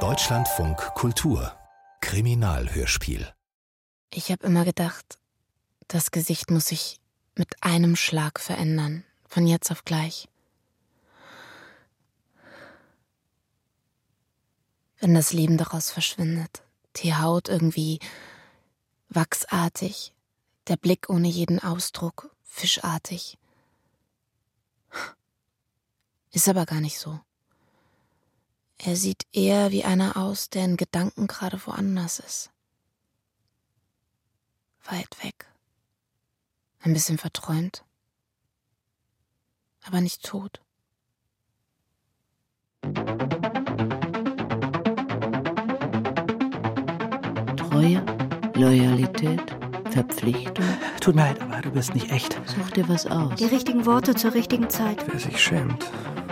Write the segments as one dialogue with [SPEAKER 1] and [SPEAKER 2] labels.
[SPEAKER 1] Deutschlandfunk Kultur Kriminalhörspiel
[SPEAKER 2] Ich habe immer gedacht, das Gesicht muss sich mit einem Schlag verändern, von jetzt auf gleich. Wenn das Leben daraus verschwindet, die Haut irgendwie wachsartig, der Blick ohne jeden Ausdruck, fischartig. Ist aber gar nicht so. Er sieht eher wie einer aus, der in Gedanken gerade woanders ist. Weit weg. Ein bisschen verträumt. Aber nicht tot.
[SPEAKER 3] Treue, Loyalität, Verpflichtung.
[SPEAKER 4] Tut mir leid, aber du bist nicht echt.
[SPEAKER 3] Such dir was aus.
[SPEAKER 5] Die richtigen Worte zur richtigen Zeit.
[SPEAKER 4] Wer sich schämt,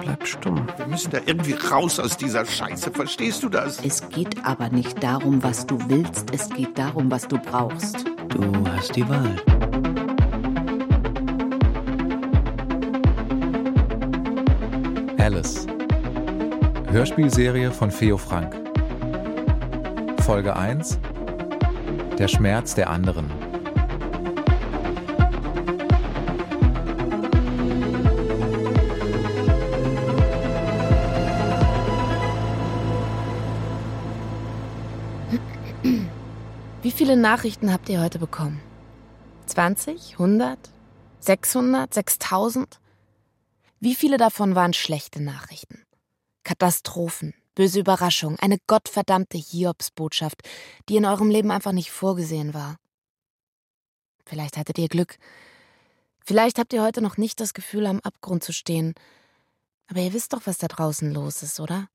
[SPEAKER 4] bleibt stumm.
[SPEAKER 6] Wir müssen da irgendwie raus aus dieser Scheiße. Verstehst du das?
[SPEAKER 3] Es geht aber nicht darum, was du willst, es geht darum, was du brauchst.
[SPEAKER 4] Du hast die Wahl.
[SPEAKER 7] Alice. Hörspielserie von Theo Frank. Folge 1. Der Schmerz der anderen.
[SPEAKER 2] Viele Nachrichten habt ihr heute bekommen? 20? 100? 600? 6000? Wie viele davon waren schlechte Nachrichten? Katastrophen, böse Überraschungen, eine gottverdammte Hiobsbotschaft, die in eurem Leben einfach nicht vorgesehen war. Vielleicht hattet ihr Glück. Vielleicht habt ihr heute noch nicht das Gefühl, am Abgrund zu stehen. Aber ihr wisst doch, was da draußen los ist, oder?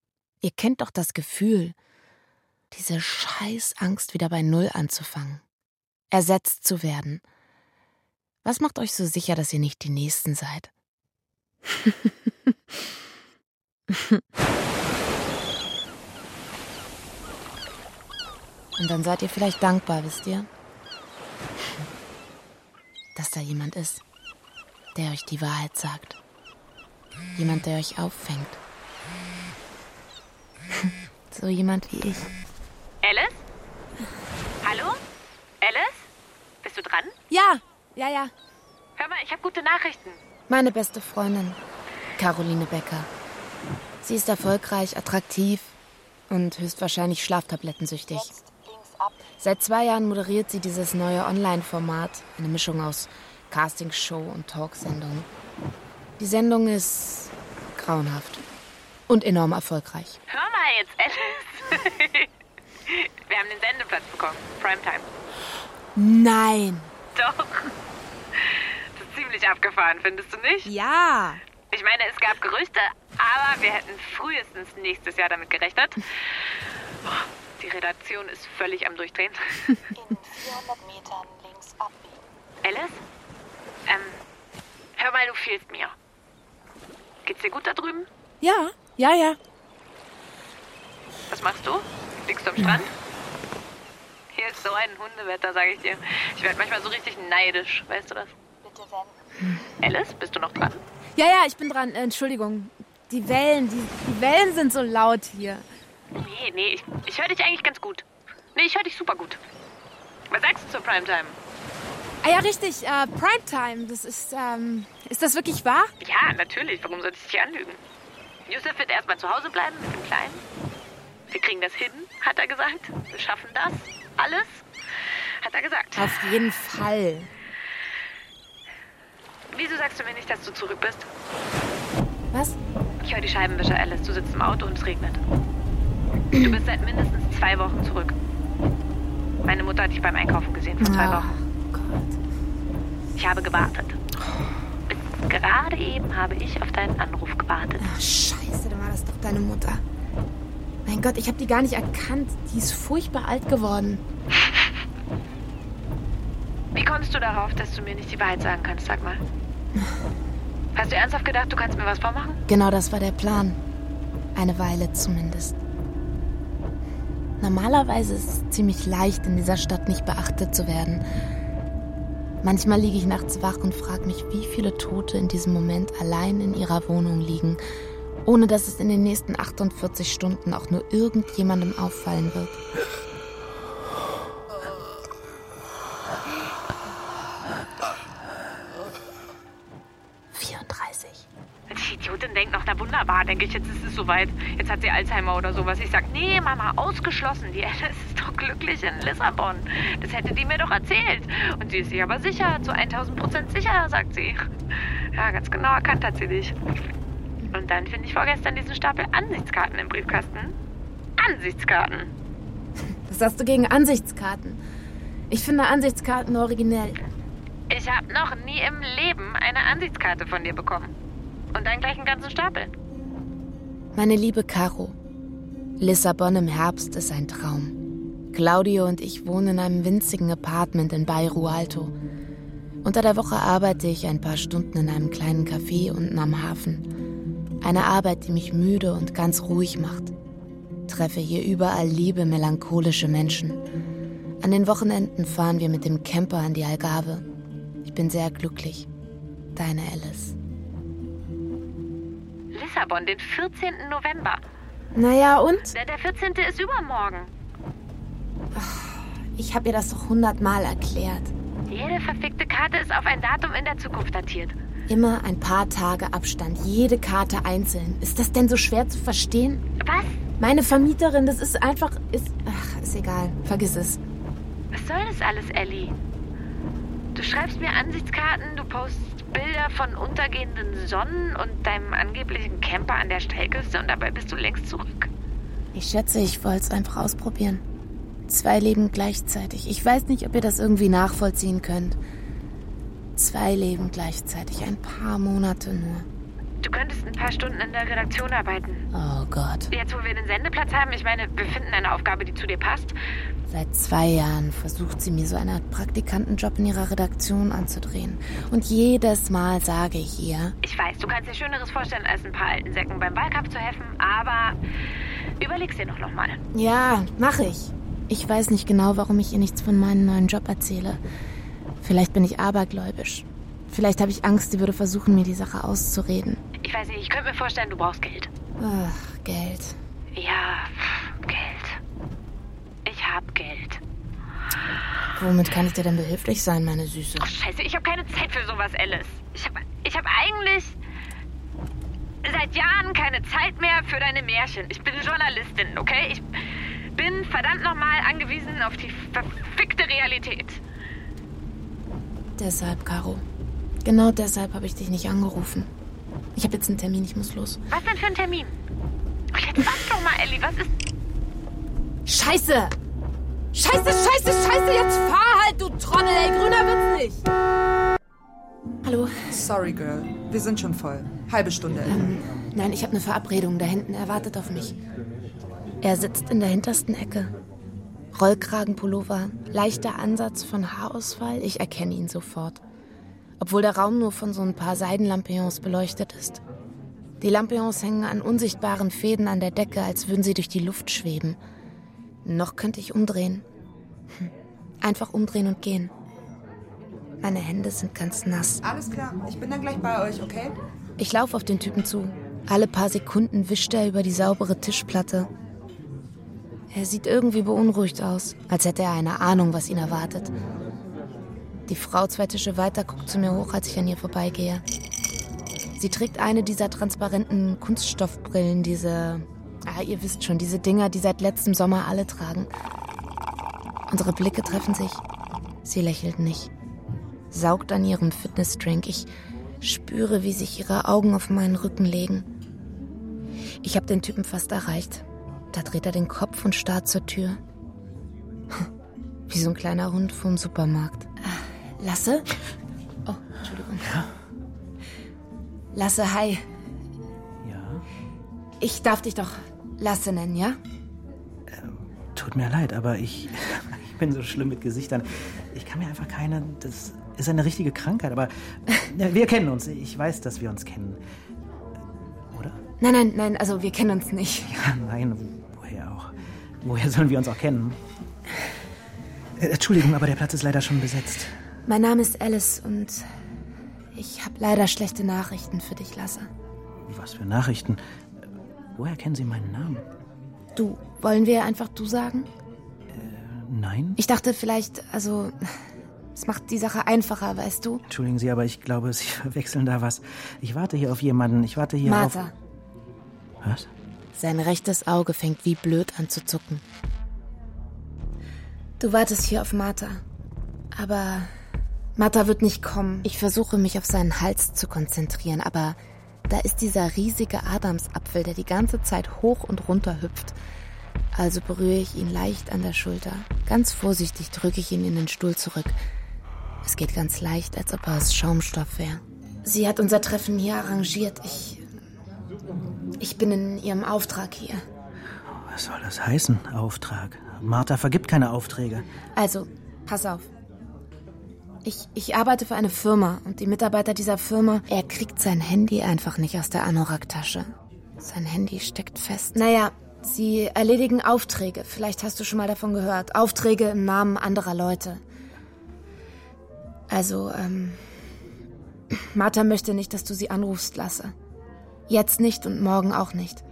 [SPEAKER 2] Ihr kennt doch das Gefühl, diese scheiß Angst wieder bei Null anzufangen. Ersetzt zu werden. Was macht euch so sicher, dass ihr nicht die Nächsten seid? Und dann seid ihr vielleicht dankbar, wisst ihr? Dass da jemand ist, der euch die Wahrheit sagt. Jemand, der euch auffängt. So jemand wie ich.
[SPEAKER 8] Alice? Hallo? Alice? Bist du dran?
[SPEAKER 2] Ja, ja, ja.
[SPEAKER 8] Hör mal, ich habe gute Nachrichten.
[SPEAKER 2] Meine beste Freundin, Caroline Becker. Sie ist erfolgreich, attraktiv und höchstwahrscheinlich schlaftablettensüchtig. Seit zwei Jahren moderiert sie dieses neue Online-Format, eine Mischung aus Castingshow und Talksendung. Die Sendung ist grauenhaft und enorm erfolgreich.
[SPEAKER 8] Hör mal jetzt, Alice. Wir haben den Sendeplatz bekommen. Primetime.
[SPEAKER 2] Nein.
[SPEAKER 8] Doch. Das ist ziemlich abgefahren, findest du nicht?
[SPEAKER 2] Ja.
[SPEAKER 8] Ich meine, es gab Gerüchte, aber wir hätten frühestens nächstes Jahr damit gerechnet. Oh, die Redaktion ist völlig am Durchdrehen.
[SPEAKER 9] In 400 Metern links abbiegen.
[SPEAKER 8] Alice? Ähm, hör mal, du fehlst mir. Geht's dir gut da drüben?
[SPEAKER 2] Ja, ja, ja.
[SPEAKER 8] Was machst du? Liegst du am Strand? Ist so ein Hundewetter, sage ich dir. Ich werde manchmal so richtig neidisch, weißt du das?
[SPEAKER 9] Bitte wenden.
[SPEAKER 8] Alice, bist du noch dran?
[SPEAKER 2] Ja, ja, ich bin dran. Äh, Entschuldigung. Die Wellen, die, die Wellen sind so laut hier.
[SPEAKER 8] Nee, nee, ich, ich höre dich eigentlich ganz gut. Nee, ich höre dich super gut. Was sagst du zur Primetime?
[SPEAKER 2] Ah ja, richtig. Äh, Primetime. Das ist, ähm, ist das wirklich wahr?
[SPEAKER 8] Ja, natürlich. Warum sollte ich dich anlügen? Yusuf wird erstmal zu Hause bleiben mit dem Kleinen. Wir kriegen das hin, hat er gesagt. Wir schaffen das. Alles, hat er gesagt.
[SPEAKER 2] Auf jeden Fall.
[SPEAKER 8] Wieso sagst du mir nicht, dass du zurück bist?
[SPEAKER 2] Was?
[SPEAKER 8] Ich höre die Scheibenwischer, Alice. Du sitzt im Auto und es regnet. Du bist seit mindestens zwei Wochen zurück. Meine Mutter hat dich beim Einkaufen gesehen vor zwei
[SPEAKER 2] Ah,
[SPEAKER 8] Wochen.
[SPEAKER 2] Gott.
[SPEAKER 8] Ich habe gewartet. Bis gerade eben habe ich auf deinen Anruf gewartet.
[SPEAKER 2] Ach, scheiße, dann war das doch deine Mutter. Mein Gott, ich habe die gar nicht erkannt. Die ist furchtbar alt geworden.
[SPEAKER 8] Wie kommst du darauf, dass du mir nicht die Wahrheit sagen kannst? Sag mal. Hast du ernsthaft gedacht, du kannst mir was vormachen?
[SPEAKER 2] Genau das war der Plan. Eine Weile zumindest. Normalerweise ist es ziemlich leicht, in dieser Stadt nicht beachtet zu werden. Manchmal liege ich nachts wach und frage mich, wie viele Tote in diesem Moment allein in ihrer Wohnung liegen, Ohne dass es in den nächsten 48 Stunden auch nur irgendjemandem auffallen wird.
[SPEAKER 8] Die Idiotin denkt noch, na wunderbar, denke ich, jetzt ist es soweit. Jetzt hat sie Alzheimer oder sowas. Ich sag, nee, Mama, ausgeschlossen. Die Alice ist doch glücklich in Lissabon. Das hätte die mir doch erzählt. Und sie ist sich aber sicher, zu 1000 Prozent sicher, sagt sie. Ja, ganz genau erkannt hat sie dich. Dann finde ich vorgestern diesen Stapel Ansichtskarten im Briefkasten. Ansichtskarten.
[SPEAKER 2] Was hast du gegen Ansichtskarten? Ich finde Ansichtskarten originell.
[SPEAKER 8] Ich habe noch nie im Leben eine Ansichtskarte von dir bekommen. Und dann gleich einen ganzen Stapel.
[SPEAKER 2] Meine liebe Caro, Lissabon im Herbst ist ein Traum. Claudio und ich wohnen in einem winzigen Apartment in Bairro Alto. Unter der Woche arbeite ich ein paar Stunden in einem kleinen Café unten am Hafen. Eine Arbeit, die mich müde und ganz ruhig macht. Treffe hier überall liebe, melancholische Menschen. An den Wochenenden fahren wir mit dem Camper an die Algarve. Ich bin sehr glücklich. Deine Alice.
[SPEAKER 8] Lissabon, den 14. November.
[SPEAKER 2] Naja, und?
[SPEAKER 8] Der, der 14. ist übermorgen.
[SPEAKER 2] Ich habe ihr das doch hundertmal erklärt.
[SPEAKER 8] Jede verfickte Karte ist auf ein Datum in der Zukunft datiert.
[SPEAKER 2] Immer ein paar Tage Abstand, jede Karte einzeln. Ist das denn so schwer zu verstehen?
[SPEAKER 8] Was?
[SPEAKER 2] Meine Vermieterin, das ist einfach. Ist, ach, ist egal. Vergiss es.
[SPEAKER 8] Was soll das alles, Ellie? Du schreibst mir Ansichtskarten, du postest Bilder von untergehenden Sonnen und deinem angeblichen Camper an der Steilküste und dabei bist du längst zurück.
[SPEAKER 2] Ich schätze, ich wollte es einfach ausprobieren. Zwei Leben gleichzeitig. Ich weiß nicht, ob ihr das irgendwie nachvollziehen könnt. Zwei Leben gleichzeitig. Ein paar Monate nur.
[SPEAKER 8] Du könntest ein paar Stunden in der Redaktion arbeiten.
[SPEAKER 2] Oh Gott.
[SPEAKER 8] Jetzt, wo wir den Sendeplatz haben, ich meine, wir finden eine Aufgabe, die zu dir passt.
[SPEAKER 2] Seit zwei Jahren versucht sie mir so eine Art Praktikantenjob in ihrer Redaktion anzudrehen. Und jedes Mal sage ich ihr,
[SPEAKER 8] Ich weiß, du kannst dir Schöneres vorstellen, als ein paar alten Säcken beim Wahlkampf zu helfen, aber überleg's dir noch nochmal.
[SPEAKER 2] ja, mach ich. Ich weiß nicht genau, warum ich ihr nichts von meinem neuen Job erzähle. Vielleicht bin ich abergläubisch. Vielleicht habe ich Angst, sie würde versuchen, mir die Sache auszureden.
[SPEAKER 8] Ich weiß nicht, ich könnte mir vorstellen, du brauchst Geld.
[SPEAKER 2] Ach, Geld.
[SPEAKER 8] Ja, pff, Geld. Ich hab Geld.
[SPEAKER 2] Womit kann ich dir denn behilflich sein, meine Süße?
[SPEAKER 8] Ach, scheiße, ich habe keine Zeit für sowas, Alice. Ich habe ich hab eigentlich seit Jahren keine Zeit mehr für deine Märchen. Ich bin Journalistin, okay? Ich bin verdammt nochmal angewiesen auf die verfickte Realität.
[SPEAKER 2] Deshalb, Caro. Genau deshalb habe ich dich nicht angerufen. Ich habe jetzt einen Termin, ich muss los.
[SPEAKER 8] Was denn für ein Termin? Ach, jetzt sag doch mal, Ellie, was ist...
[SPEAKER 2] Scheiße! Scheiße, scheiße, scheiße, jetzt fahr halt, du Trottel, ey, grüner wird's nicht! Hallo?
[SPEAKER 10] Sorry, Girl. Wir sind schon voll. Halbe Stunde.
[SPEAKER 2] Nein, ich habe eine Verabredung da hinten, er wartet auf mich. Er sitzt in der hintersten Ecke. Rollkragenpullover, leichter Ansatz von Haarausfall, ich erkenne ihn sofort. Obwohl der Raum nur von so ein paar Seidenlampions beleuchtet ist. Die Lampions hängen an unsichtbaren Fäden an der Decke, als würden sie durch die Luft schweben. Noch könnte ich umdrehen. Hm. Einfach umdrehen und gehen. Meine Hände sind ganz nass.
[SPEAKER 10] Alles klar. Ich bin dann gleich bei euch, okay?
[SPEAKER 2] Ich laufe auf den Typen zu. Alle paar Sekunden wischt er über die saubere Tischplatte. Er sieht irgendwie beunruhigt aus, als hätte er eine Ahnung, was ihn erwartet. Die Frau zwei Tische weiter guckt zu mir hoch, als ich an ihr vorbeigehe. Sie trägt eine dieser transparenten Kunststoffbrillen, diese. Ah, ihr wisst schon, diese Dinger, die seit letztem Sommer alle tragen. Unsere Blicke treffen sich. Sie lächelt nicht. Saugt an ihrem Fitnessdrink. Ich spüre, wie sich ihre Augen auf meinen Rücken legen. Ich habe den Typen fast erreicht. Da dreht er den Kopf und starrt zur Tür. Wie so ein kleiner Hund vom Supermarkt. Ah, Lasse? Oh, Entschuldigung. Lasse, hi.
[SPEAKER 4] Ja?
[SPEAKER 2] Ich darf dich doch Lasse nennen, ja?
[SPEAKER 4] Tut mir leid, aber ich, ich bin so schlimm mit Gesichtern. Ich kann mir einfach keine. Das ist eine richtige Krankheit, aber ja, wir kennen uns. Ich weiß, dass wir uns kennen. Oder?
[SPEAKER 2] Nein, nein, nein, also wir kennen uns nicht.
[SPEAKER 4] Ja, nein, woher auch? Woher sollen wir uns auch kennen? Äh, Entschuldigung, aber der Platz ist leider schon besetzt.
[SPEAKER 2] Mein Name ist Alice und ich habe leider schlechte Nachrichten für dich, Lasse.
[SPEAKER 4] Was für Nachrichten? Woher kennen Sie meinen Namen?
[SPEAKER 2] Du, wollen wir einfach du sagen?
[SPEAKER 4] Nein?
[SPEAKER 2] Ich dachte vielleicht, also, es macht die Sache einfacher, weißt du?
[SPEAKER 4] Entschuldigen Sie, aber ich glaube, Sie verwechseln da was. Ich warte hier auf jemanden. Ich warte hier
[SPEAKER 2] Martha.
[SPEAKER 4] auf... Was?
[SPEAKER 2] Sein rechtes Auge fängt wie blöd an zu zucken. Du wartest hier auf Martha. Aber Martha wird nicht kommen. Ich versuche mich auf seinen Hals zu konzentrieren, aber da ist dieser riesige Adamsapfel, der die ganze Zeit hoch und runter hüpft. Also berühre ich ihn leicht an der Schulter. Ganz vorsichtig drücke ich ihn in den Stuhl zurück. Es geht ganz leicht, als ob er aus Schaumstoff wäre. Sie hat unser Treffen hier arrangiert. Ich. Ich bin in ihrem Auftrag hier.
[SPEAKER 4] Was soll das heißen, Auftrag? Martha vergibt keine Aufträge.
[SPEAKER 2] Also, pass auf. Ich, ich arbeite für eine Firma und die Mitarbeiter dieser Firma, er kriegt sein Handy einfach nicht aus der Anorak-Tasche. Sein Handy steckt fest. Naja, sie erledigen Aufträge. Vielleicht hast du schon mal davon gehört. Aufträge im Namen anderer Leute. Also, ähm. Martha möchte nicht, dass du sie anrufst, Lasse. Jetzt nicht und morgen auch nicht.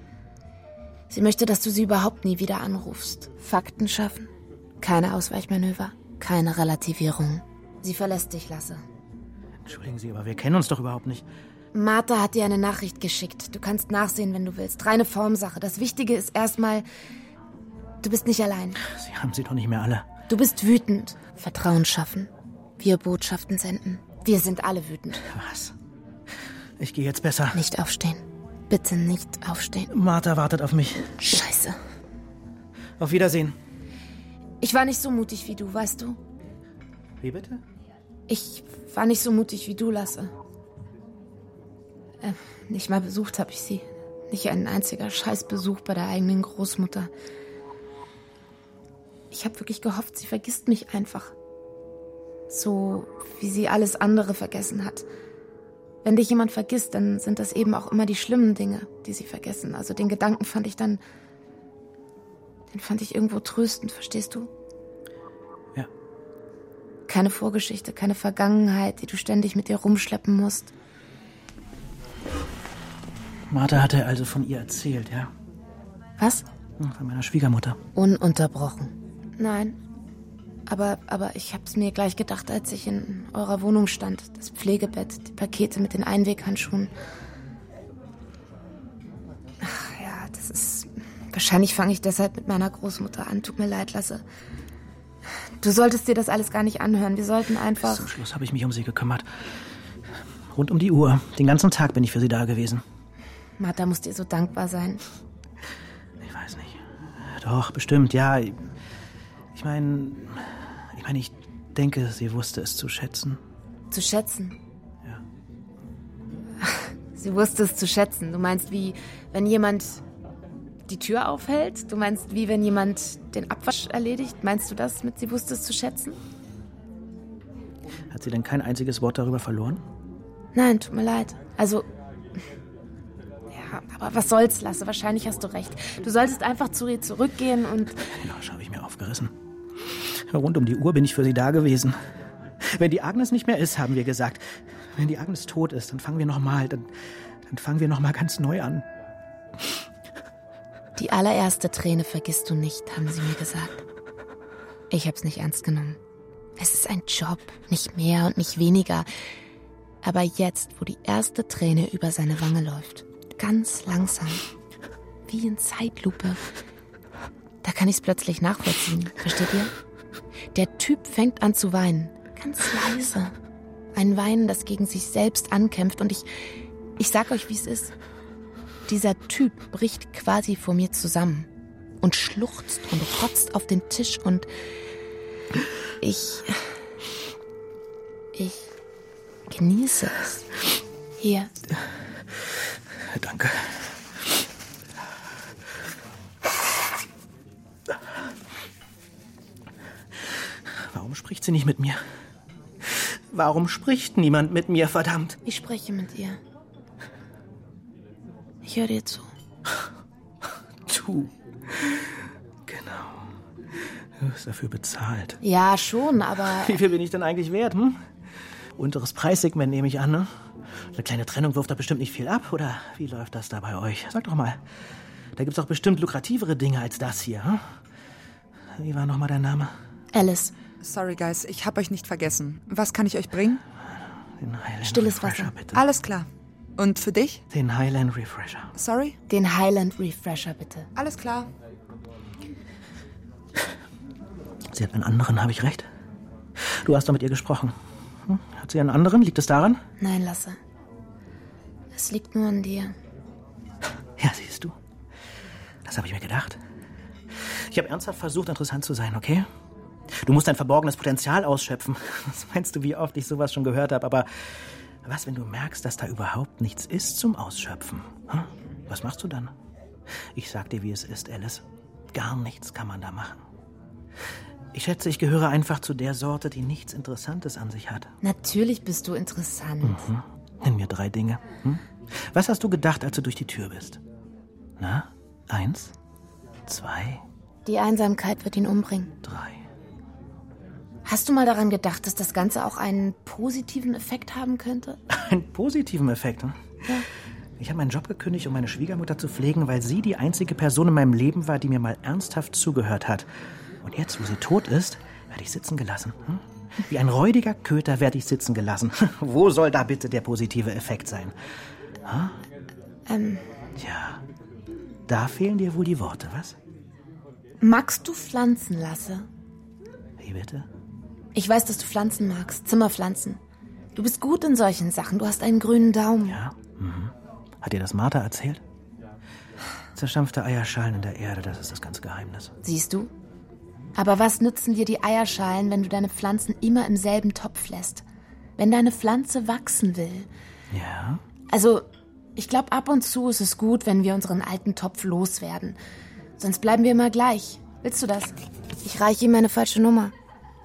[SPEAKER 2] Sie möchte, dass du sie überhaupt nie wieder anrufst. Fakten schaffen. Keine Ausweichmanöver. Keine Relativierung. Sie verlässt dich, Lasse.
[SPEAKER 4] Entschuldigen Sie, aber wir kennen uns doch überhaupt nicht.
[SPEAKER 2] Martha hat dir eine Nachricht geschickt. Du kannst nachsehen, wenn du willst. Reine Formsache. Das Wichtige ist erstmal, du bist nicht allein.
[SPEAKER 4] Sie haben sie doch nicht mehr alle.
[SPEAKER 2] Du bist wütend. Vertrauen schaffen. Wir Botschaften senden. Wir sind alle wütend.
[SPEAKER 4] Was? Ich gehe jetzt besser.
[SPEAKER 2] Nicht aufstehen. Bitte nicht aufstehen.
[SPEAKER 4] Martha wartet auf mich.
[SPEAKER 2] Scheiße.
[SPEAKER 4] Auf Wiedersehen.
[SPEAKER 2] Ich war nicht so mutig wie du, weißt du?
[SPEAKER 4] Wie bitte?
[SPEAKER 2] Ich war nicht so mutig wie du, Lasse. Äh, nicht mal besucht habe ich sie. Nicht ein einziger Scheißbesuch bei der eigenen Großmutter. Ich habe wirklich gehofft, sie vergisst mich einfach. So wie sie alles andere vergessen hat. Wenn dich jemand vergisst, dann sind das eben auch immer die schlimmen Dinge, die sie vergessen. Also den Gedanken fand ich dann. Den fand ich irgendwo tröstend, verstehst du?
[SPEAKER 4] Ja.
[SPEAKER 2] Keine Vorgeschichte, keine Vergangenheit, die du ständig mit dir rumschleppen musst.
[SPEAKER 4] Martha hatte also von ihr erzählt, ja?
[SPEAKER 2] Was?
[SPEAKER 4] Von meiner Schwiegermutter.
[SPEAKER 2] Ununterbrochen. Nein. Aber, aber ich hab's mir gleich gedacht, als ich in eurer Wohnung stand. Das Pflegebett, die Pakete mit den Einweghandschuhen. Ach ja, das ist. Wahrscheinlich fange ich deshalb mit meiner Großmutter an. Tut mir leid, Lasse. Du solltest dir das alles gar nicht anhören. Wir sollten einfach.
[SPEAKER 4] Zum Schluss habe ich mich um sie gekümmert. Rund um die Uhr. Den ganzen Tag bin ich für sie da gewesen.
[SPEAKER 2] Martha muss dir so dankbar sein.
[SPEAKER 4] Ich weiß nicht. Doch, bestimmt, ja. Ich meine, meine, ich denke, sie wusste es zu schätzen.
[SPEAKER 2] Zu schätzen?
[SPEAKER 4] Ja.
[SPEAKER 2] Sie wusste es zu schätzen. Du meinst, wie wenn jemand die Tür aufhält? Du meinst, wie wenn jemand den Abwasch erledigt? Meinst du das mit, sie wusste es zu schätzen?
[SPEAKER 4] Hat sie denn kein einziges Wort darüber verloren?
[SPEAKER 2] Nein, tut mir leid. Also. Ja, aber was soll's, Lasse? Wahrscheinlich hast du recht. Du solltest einfach zu ihr zurückgehen und.
[SPEAKER 4] Den Arsch habe ich mir aufgerissen. Rund um die Uhr bin ich für sie da gewesen. Wenn die Agnes nicht mehr ist, haben wir gesagt. Wenn die Agnes tot ist, dann fangen wir nochmal. Dann, dann fangen wir nochmal ganz neu an.
[SPEAKER 2] Die allererste Träne vergisst du nicht, haben sie mir gesagt. Ich hab's nicht ernst genommen. Es ist ein Job, nicht mehr und nicht weniger. Aber jetzt, wo die erste Träne über seine Wange läuft, ganz langsam, wie in Zeitlupe, da kann ich's plötzlich nachvollziehen. Versteht ihr? Der Typ fängt an zu weinen. Ganz leise. Ein Weinen, das gegen sich selbst ankämpft. Und ich, ich sag euch, wie es ist. Dieser Typ bricht quasi vor mir zusammen und schluchzt und rotzt auf den Tisch und ich. Ich genieße es. Hier.
[SPEAKER 4] Danke. Spricht sie nicht mit mir? Warum spricht niemand mit mir, verdammt?
[SPEAKER 2] Ich spreche mit ihr. Ich höre dir zu.
[SPEAKER 4] Du. Genau. Du bist dafür bezahlt.
[SPEAKER 2] Ja, schon, aber.
[SPEAKER 4] Wie viel bin ich denn eigentlich wert, hm? Unteres Preissegment nehme ich an, ne? Eine kleine Trennung wirft da bestimmt nicht viel ab, oder wie läuft das da bei euch? Sag doch mal. Da gibt's doch bestimmt lukrativere Dinge als das hier. Hm? Wie war nochmal dein Name?
[SPEAKER 2] Alice.
[SPEAKER 10] Sorry, Guys, ich hab euch nicht vergessen. Was kann ich euch bringen?
[SPEAKER 4] Den Highland
[SPEAKER 2] Stilles
[SPEAKER 4] Refresher,
[SPEAKER 2] Wasser.
[SPEAKER 4] bitte.
[SPEAKER 10] Alles klar. Und für dich?
[SPEAKER 4] Den Highland Refresher.
[SPEAKER 10] Sorry?
[SPEAKER 2] Den Highland Refresher, bitte.
[SPEAKER 10] Alles klar.
[SPEAKER 4] Sie hat einen anderen, habe ich recht? Du hast doch mit ihr gesprochen. Hm? Hat sie einen anderen? Liegt es daran?
[SPEAKER 2] Nein, Lasse. Es liegt nur an dir.
[SPEAKER 4] Ja, siehst du. Das habe ich mir gedacht. Ich habe ernsthaft versucht, interessant zu sein, okay? Du musst dein verborgenes Potenzial ausschöpfen. Was meinst du, wie oft ich sowas schon gehört habe? Aber was, wenn du merkst, dass da überhaupt nichts ist zum Ausschöpfen? Hm? Was machst du dann? Ich sag dir, wie es ist, Alice. Gar nichts kann man da machen. Ich schätze, ich gehöre einfach zu der Sorte, die nichts Interessantes an sich hat.
[SPEAKER 2] Natürlich bist du interessant.
[SPEAKER 4] Mhm. Nenn mir drei Dinge. Hm? Was hast du gedacht, als du durch die Tür bist? Na? Eins? Zwei?
[SPEAKER 2] Die Einsamkeit wird ihn umbringen.
[SPEAKER 4] Drei.
[SPEAKER 2] Hast du mal daran gedacht, dass das Ganze auch einen positiven Effekt haben könnte?
[SPEAKER 4] Einen positiven Effekt, hm? Ja. Ich habe meinen Job gekündigt, um meine Schwiegermutter zu pflegen, weil sie die einzige Person in meinem Leben war, die mir mal ernsthaft zugehört hat. Und jetzt, wo sie tot ist, werde ich sitzen gelassen. Hm? Wie ein räudiger Köter werde ich sitzen gelassen. wo soll da bitte der positive Effekt sein? Hm?
[SPEAKER 2] Ähm,
[SPEAKER 4] Tja, da fehlen dir wohl die Worte, was?
[SPEAKER 2] magst du Pflanzen, Lasse?
[SPEAKER 4] Wie bitte?
[SPEAKER 2] Ich weiß, dass du Pflanzen magst, Zimmerpflanzen. Du bist gut in solchen Sachen, du hast einen grünen Daumen.
[SPEAKER 4] Ja. Mhm. Hat dir das Martha erzählt? Zerstampfte Eierschalen in der Erde, das ist das ganze Geheimnis.
[SPEAKER 2] Siehst du? Aber was nützen dir die Eierschalen, wenn du deine Pflanzen immer im selben Topf lässt? Wenn deine Pflanze wachsen will.
[SPEAKER 4] Ja?
[SPEAKER 2] Also, ich glaube, ab und zu ist es gut, wenn wir unseren alten Topf loswerden. Sonst bleiben wir immer gleich. Willst du das? Ich reiche ihm meine falsche Nummer.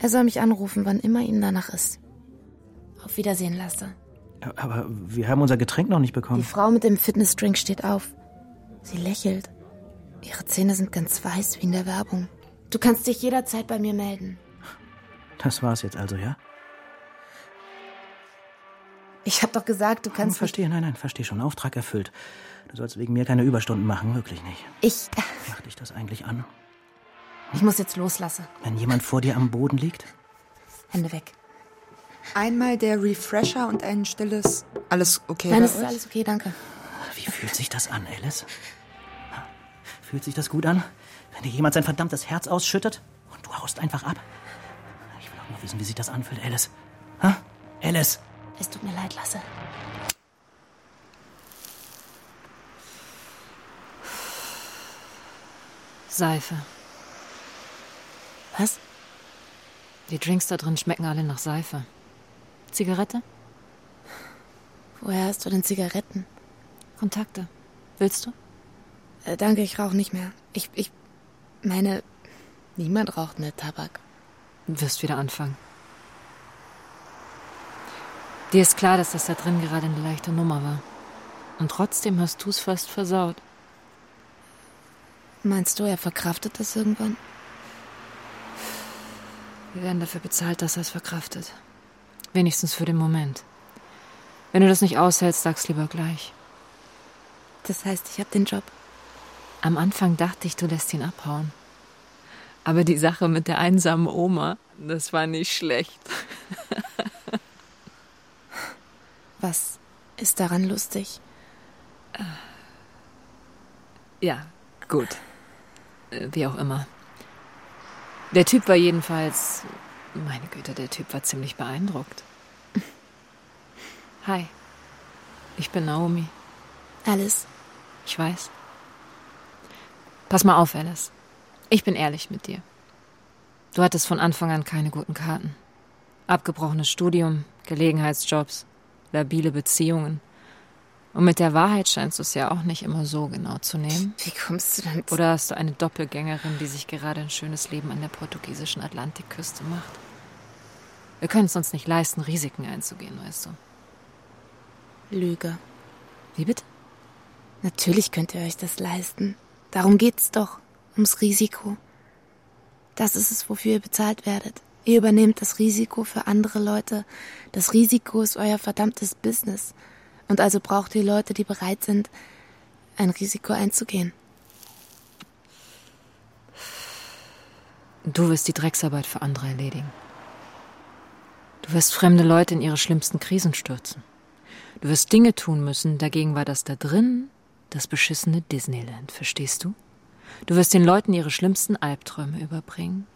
[SPEAKER 2] Er soll mich anrufen, wann immer ihm danach ist. Auf Wiedersehen, Lasse.
[SPEAKER 4] Aber wir haben unser Getränk noch nicht
[SPEAKER 2] Die
[SPEAKER 4] bekommen.
[SPEAKER 2] Frau mit dem Fitnessdrink steht auf. Sie lächelt. Ihre Zähne sind ganz weiß wie in der Werbung. Du kannst dich jederzeit bei mir melden.
[SPEAKER 4] Das war's jetzt also, ja?
[SPEAKER 2] Ich hab doch gesagt, du kannst.
[SPEAKER 4] verstehe, nein, nein, verstehe schon. Auftrag erfüllt. Du sollst wegen mir keine Überstunden machen, wirklich nicht.
[SPEAKER 2] Ich.
[SPEAKER 4] Macht dich das eigentlich an?
[SPEAKER 2] Ich muss jetzt loslassen.
[SPEAKER 4] Wenn jemand vor dir am Boden liegt?
[SPEAKER 2] Hände weg.
[SPEAKER 10] Einmal der Refresher und ein stilles. Alles okay?
[SPEAKER 2] Nein,
[SPEAKER 10] bei
[SPEAKER 2] es ist alles okay, danke.
[SPEAKER 4] Wie fühlt sich das an, Alice? Fühlt sich das gut an? Wenn dir jemand sein verdammtes Herz ausschüttet und du haust einfach ab? Ich will auch nur wissen, wie sich das anfühlt, Alice. Ha? Alice!
[SPEAKER 2] Es tut mir leid, Lasse.
[SPEAKER 11] Seife.
[SPEAKER 2] Was?
[SPEAKER 11] Die Drinks da drin schmecken alle nach Seife. Zigarette?
[SPEAKER 2] Woher hast du denn Zigaretten?
[SPEAKER 11] Kontakte. Willst du?
[SPEAKER 2] Äh, danke, ich rauche nicht mehr. Ich, ich meine, niemand raucht mehr Tabak.
[SPEAKER 11] Du wirst wieder anfangen. Dir ist klar, dass das da drin gerade eine leichte Nummer war. Und trotzdem hast du es fast versaut.
[SPEAKER 2] Meinst du, er verkraftet das irgendwann?
[SPEAKER 11] Wir werden dafür bezahlt, dass er es verkraftet. Wenigstens für den Moment. Wenn du das nicht aushältst, sag's lieber gleich.
[SPEAKER 2] Das heißt, ich habe den Job.
[SPEAKER 11] Am Anfang dachte ich, du lässt ihn abhauen. Aber die Sache mit der einsamen Oma, das war nicht schlecht.
[SPEAKER 2] Was ist daran lustig?
[SPEAKER 11] Ja, gut. Äh, Wie auch immer. Der Typ war jedenfalls. Meine Güte, der Typ war ziemlich beeindruckt. Hi. Ich bin Naomi.
[SPEAKER 2] Alice,
[SPEAKER 11] Ich weiß. Pass mal auf, Alice. Ich bin ehrlich mit dir. Du hattest von Anfang an keine guten Karten. Abgebrochenes Studium, Gelegenheitsjobs, labile Beziehungen. Und mit der Wahrheit scheinst du es ja auch nicht immer so genau zu nehmen.
[SPEAKER 2] wie kommst du denn?
[SPEAKER 11] Oder hast du eine Doppelgängerin, die sich gerade ein schönes Leben an der portugiesischen Atlantikküste macht? Wir können es uns nicht leisten, Risiken einzugehen, weißt du.
[SPEAKER 2] Lüge.
[SPEAKER 11] Wie bitte?
[SPEAKER 2] Natürlich könnt ihr euch das leisten. Darum geht's doch. Ums Risiko. Das ist es, wofür ihr bezahlt werdet. Ihr übernehmt das Risiko für andere Leute. Das Risiko ist euer verdammtes Business. Und also braucht ihr Leute, die bereit sind, ein Risiko einzugehen.
[SPEAKER 11] Du wirst die Drecksarbeit für andere erledigen. Du wirst fremde Leute in ihre schlimmsten Krisen stürzen. Du wirst Dinge tun müssen, dagegen war das da drin das beschissene Disneyland, verstehst du? Du wirst den Leuten ihre schlimmsten Albträume überbringen.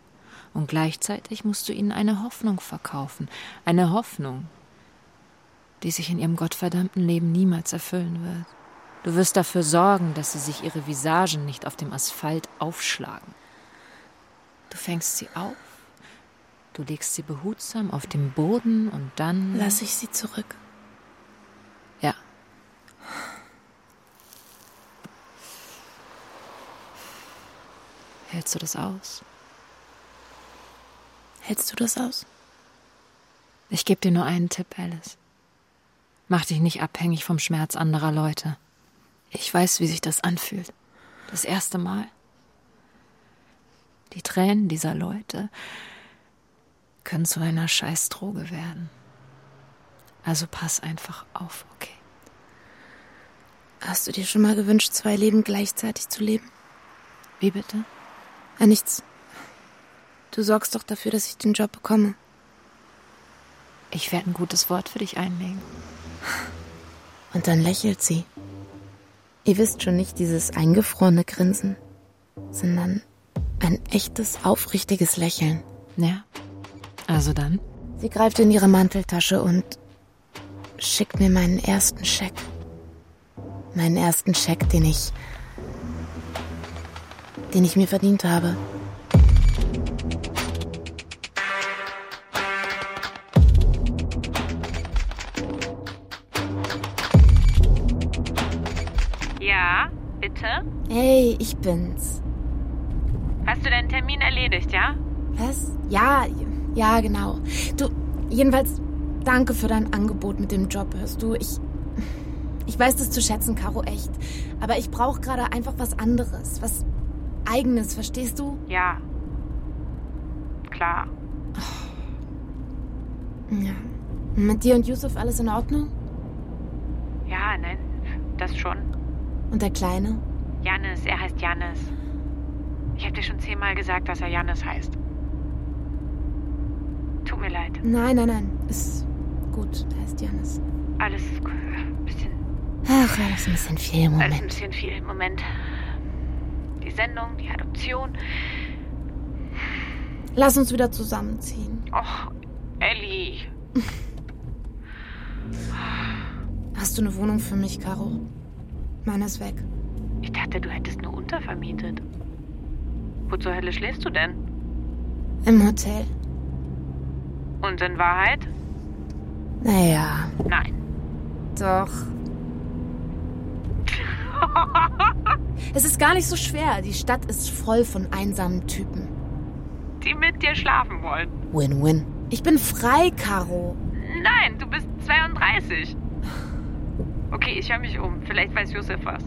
[SPEAKER 11] Und gleichzeitig musst du ihnen eine Hoffnung verkaufen. Eine Hoffnung, die sich in ihrem gottverdammten Leben niemals erfüllen wird. Du wirst dafür sorgen, dass sie sich ihre Visagen nicht auf dem Asphalt aufschlagen. Du fängst sie auf, du legst sie behutsam auf den Boden und dann.
[SPEAKER 2] Lass ich sie zurück.
[SPEAKER 11] Ja. Hältst du das aus?
[SPEAKER 2] Hältst du das aus?
[SPEAKER 11] Ich gebe dir nur einen Tipp, Alice. Mach dich nicht abhängig vom Schmerz anderer Leute. Ich weiß, wie sich das anfühlt. Das erste Mal. Die Tränen dieser Leute können zu einer Scheißdroge werden. Also pass einfach auf, okay?
[SPEAKER 2] Hast du dir schon mal gewünscht, zwei Leben gleichzeitig zu leben?
[SPEAKER 11] Wie bitte?
[SPEAKER 2] Ah, nichts. Du sorgst doch dafür, dass ich den Job bekomme.
[SPEAKER 11] Ich werde ein gutes Wort für dich einlegen.
[SPEAKER 2] Und dann lächelt sie. Ihr wisst schon nicht dieses eingefrorene Grinsen, sondern ein echtes, aufrichtiges Lächeln.
[SPEAKER 11] Ja. Also dann?
[SPEAKER 2] Sie greift in ihre Manteltasche und schickt mir meinen ersten Scheck. Meinen ersten Scheck, den ich. den ich mir verdient habe.
[SPEAKER 8] Bitte?
[SPEAKER 2] Hey, ich bin's.
[SPEAKER 8] Hast du deinen Termin erledigt, ja?
[SPEAKER 2] Was? Ja, ja, genau. Du, jedenfalls, danke für dein Angebot mit dem Job, hörst du? Ich. Ich weiß das zu schätzen, Caro, echt. Aber ich brauche gerade einfach was anderes. Was Eigenes, verstehst du?
[SPEAKER 8] Ja. Klar.
[SPEAKER 2] Ja. Mit dir und Yusuf alles in Ordnung?
[SPEAKER 8] Ja, nein, das schon.
[SPEAKER 2] Und der Kleine?
[SPEAKER 8] Jannis, er heißt Jannis. Ich habe dir schon zehnmal gesagt, dass er Jannis heißt. Tut mir leid.
[SPEAKER 2] Nein, nein, nein. Ist gut. Er heißt Janis.
[SPEAKER 8] Alles ein bisschen.
[SPEAKER 2] Ach, alles ein bisschen viel im
[SPEAKER 8] Alles ein
[SPEAKER 2] Moment.
[SPEAKER 8] bisschen viel im Moment. Die Sendung, die Adoption.
[SPEAKER 2] Lass uns wieder zusammenziehen.
[SPEAKER 8] Och, Ellie.
[SPEAKER 2] Hast du eine Wohnung für mich, Caro? Meine ist weg.
[SPEAKER 8] Ich dachte, du hättest nur untervermietet. Wo zur Hölle schläfst du denn?
[SPEAKER 2] Im Hotel.
[SPEAKER 8] Und in Wahrheit?
[SPEAKER 2] Naja,
[SPEAKER 8] Nein.
[SPEAKER 2] doch. Es ist gar nicht so schwer. Die Stadt ist voll von einsamen Typen.
[SPEAKER 8] Die mit dir schlafen wollen.
[SPEAKER 2] Win-win. Ich bin frei, Caro.
[SPEAKER 8] Nein, du bist 32. Okay, ich höre mich um. Vielleicht weiß Josef was.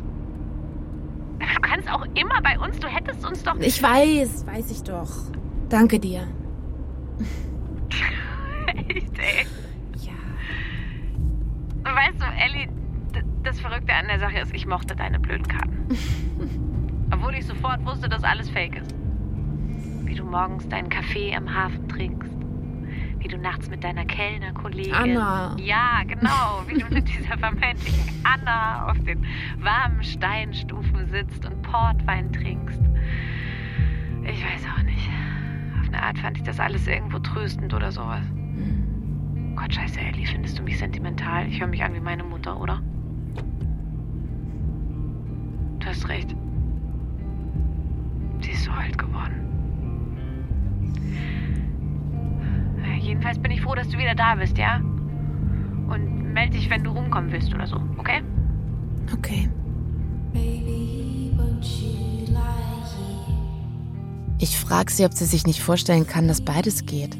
[SPEAKER 8] Du kannst auch immer bei uns. Du hättest uns doch.
[SPEAKER 2] Ich weiß, weiß ich doch. Danke dir.
[SPEAKER 8] Echt, ey.
[SPEAKER 2] Ja.
[SPEAKER 8] Weißt du, Ellie, das Verrückte an der Sache ist, ich mochte deine blöden Karten. Obwohl ich sofort wusste, dass alles fake ist. Wie du morgens deinen Kaffee am Hafen trinkst. Wie du nachts mit deiner Kellnerkollegin.
[SPEAKER 2] Anna.
[SPEAKER 8] Ja, genau. Wie du mit dieser vermeintlichen Anna auf den warmen Steinstufen sitzt und Portwein trinkst. Ich weiß auch nicht. Auf eine Art fand ich das alles irgendwo tröstend oder sowas. Gott, scheiße, Ellie, findest du mich sentimental? Ich höre mich an wie meine Mutter, oder? Du hast recht. Sie ist so alt geworden. Jedenfalls bin ich froh, dass du wieder da bist, ja? Und melde dich, wenn du rumkommen willst oder so, okay?
[SPEAKER 2] Okay. Ich frage sie, ob sie sich nicht vorstellen kann, dass beides geht.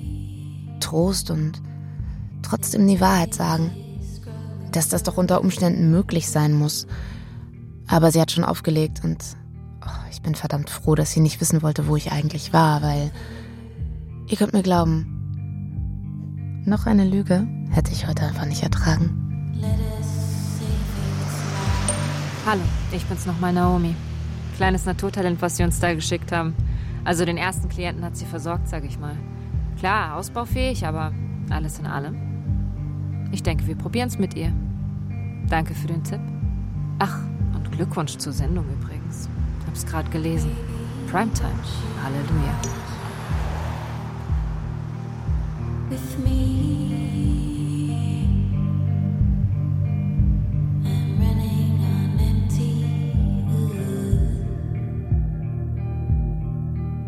[SPEAKER 2] Trost und trotzdem die Wahrheit sagen. Dass das doch unter Umständen möglich sein muss. Aber sie hat schon aufgelegt und oh, ich bin verdammt froh, dass sie nicht wissen wollte, wo ich eigentlich war, weil ihr könnt mir glauben, noch eine Lüge hätte ich heute einfach nicht ertragen.
[SPEAKER 11] Hallo, ich bin's nochmal, Naomi. Kleines Naturtalent, was sie uns da geschickt haben. Also den ersten Klienten hat sie versorgt, sag ich mal. Klar, ausbaufähig, aber alles in allem. Ich denke, wir probieren es mit ihr. Danke für den Tipp. Ach, und Glückwunsch zur Sendung übrigens. Hab's gerade gelesen. Primetime. Halleluja.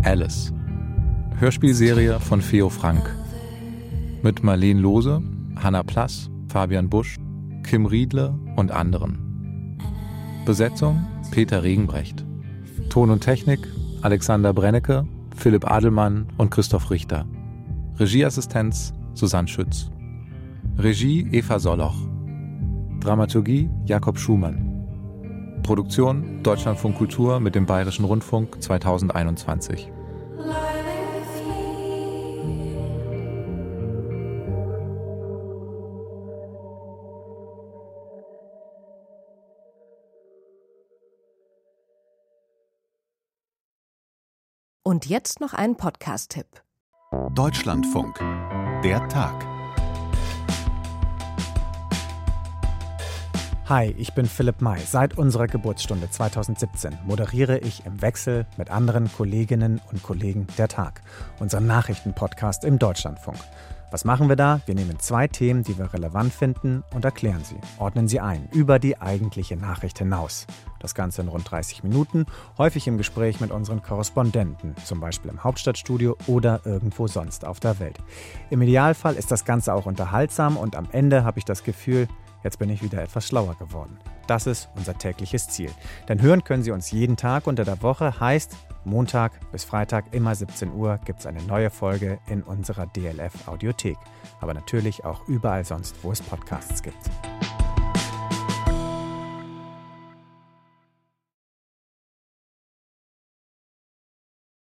[SPEAKER 7] Alice. Hörspielserie von Feo Frank. Mit Marleen Lose, Hanna Plass, Fabian Busch, Kim Riedle und anderen. Besetzung Peter Regenbrecht. Ton und Technik Alexander Brennecke, Philipp Adelmann und Christoph Richter. Regieassistenz Susanne Schütz. Regie Eva Soloch. Dramaturgie Jakob Schumann. Produktion Deutschlandfunk Kultur mit dem Bayerischen Rundfunk 2021.
[SPEAKER 12] Und jetzt noch ein Podcast-Tipp.
[SPEAKER 1] Deutschlandfunk. Der Tag.
[SPEAKER 13] Hi, ich bin Philipp May. Seit unserer Geburtsstunde 2017 moderiere ich im Wechsel mit anderen Kolleginnen und Kollegen der Tag, unseren Nachrichtenpodcast im Deutschlandfunk. Was machen wir da? Wir nehmen zwei Themen, die wir relevant finden, und erklären sie, ordnen sie ein, über die eigentliche Nachricht hinaus. Das Ganze in rund 30 Minuten, häufig im Gespräch mit unseren Korrespondenten, zum Beispiel im Hauptstadtstudio oder irgendwo sonst auf der Welt. Im Idealfall ist das Ganze auch unterhaltsam und am Ende habe ich das Gefühl, Jetzt bin ich wieder etwas schlauer geworden. Das ist unser tägliches Ziel. Denn hören können Sie uns jeden Tag unter der Woche, heißt Montag bis Freitag immer 17 Uhr gibt es eine neue Folge in unserer DLF Audiothek. Aber natürlich auch überall sonst, wo es Podcasts gibt.